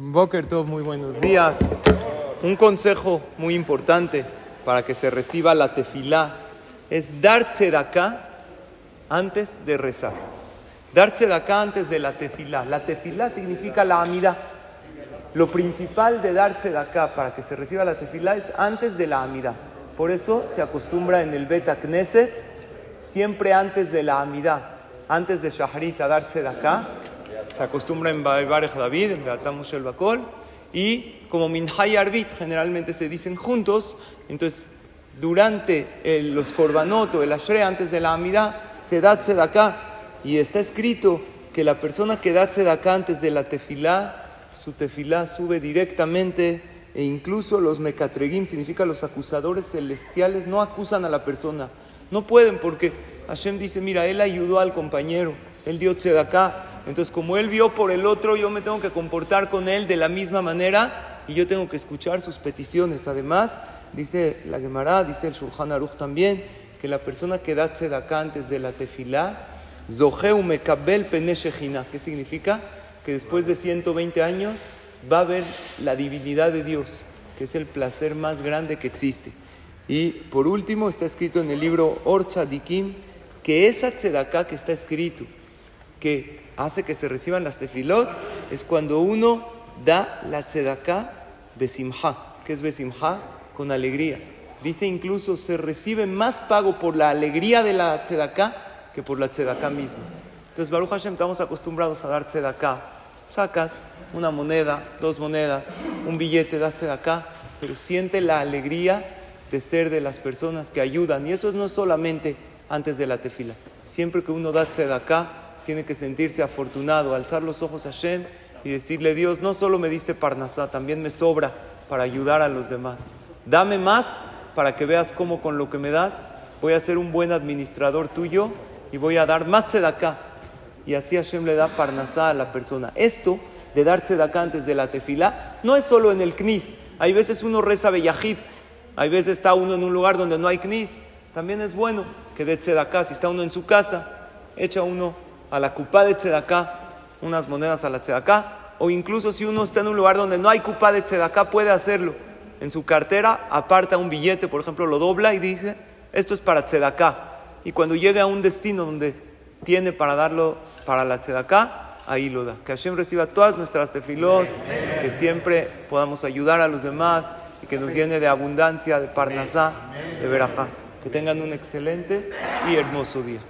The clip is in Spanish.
Boker Tov, muy buenos días. Un consejo muy importante para que se reciba la tefilá es dar acá antes de rezar. Dar acá antes de la tefilá. La tefilá significa la amida. Lo principal de dar acá para que se reciba la tefilá es antes de la amida. Por eso se acostumbra en el Beta Knesset siempre antes de la amida, antes de Shahrit a dar acá se acostumbra en Barej David, en Beatamush el Bakol, y como Minhay Arbit generalmente se dicen juntos, entonces durante los Korbanot o el Ashre, antes de la Amida, se da acá y está escrito que la persona que da acá antes de la tefilá, su tefilá sube directamente e incluso los mekatregim, significa los acusadores celestiales, no acusan a la persona. No pueden porque Hashem dice, mira, él ayudó al compañero, él dio acá entonces, como él vio por el otro, yo me tengo que comportar con él de la misma manera y yo tengo que escuchar sus peticiones. Además, dice la Gemara, dice el Shulchan Aruch también, que la persona que da acá antes de la tefilá, Zoheu Mekabel Peneshechina, ¿qué significa? Que después de 120 años va a ver la divinidad de Dios, que es el placer más grande que existe. Y por último, está escrito en el libro Orcha Dikim, que esa tzedaká que está escrito, que hace que se reciban las tefilot es cuando uno da la tzedaká besimha. ¿Qué es besimha? Con alegría. Dice incluso se recibe más pago por la alegría de la tzedaká que por la tzedaká misma. Entonces, Baruch Hashem, estamos acostumbrados a dar tzedaká. Sacas una moneda, dos monedas, un billete, das tzedaká, pero siente la alegría de ser de las personas que ayudan. Y eso no es solamente antes de la tefila. Siempre que uno da tzedaká, tiene que sentirse afortunado, alzar los ojos a Hashem y decirle, Dios, no solo me diste parnasá, también me sobra para ayudar a los demás. Dame más para que veas cómo con lo que me das voy a ser un buen administrador tuyo y voy a dar más acá Y así Hashem le da parnasá a la persona. Esto de darse acá antes de la tefila no es solo en el knis. Hay veces uno reza bellajid, hay veces está uno en un lugar donde no hay knis. También es bueno que de acá, si está uno en su casa, echa uno a la cupa de tzedaká, unas monedas a la tzedaká, o incluso si uno está en un lugar donde no hay cupa de tzedaká, puede hacerlo. En su cartera aparta un billete, por ejemplo, lo dobla y dice, esto es para tzedaká. Y cuando llegue a un destino donde tiene para darlo para la tzedaká, ahí lo da. Que Hashem reciba todas nuestras tefilot, que siempre podamos ayudar a los demás y que nos llene de abundancia, de parnasá, de verajá. Que tengan un excelente y hermoso día.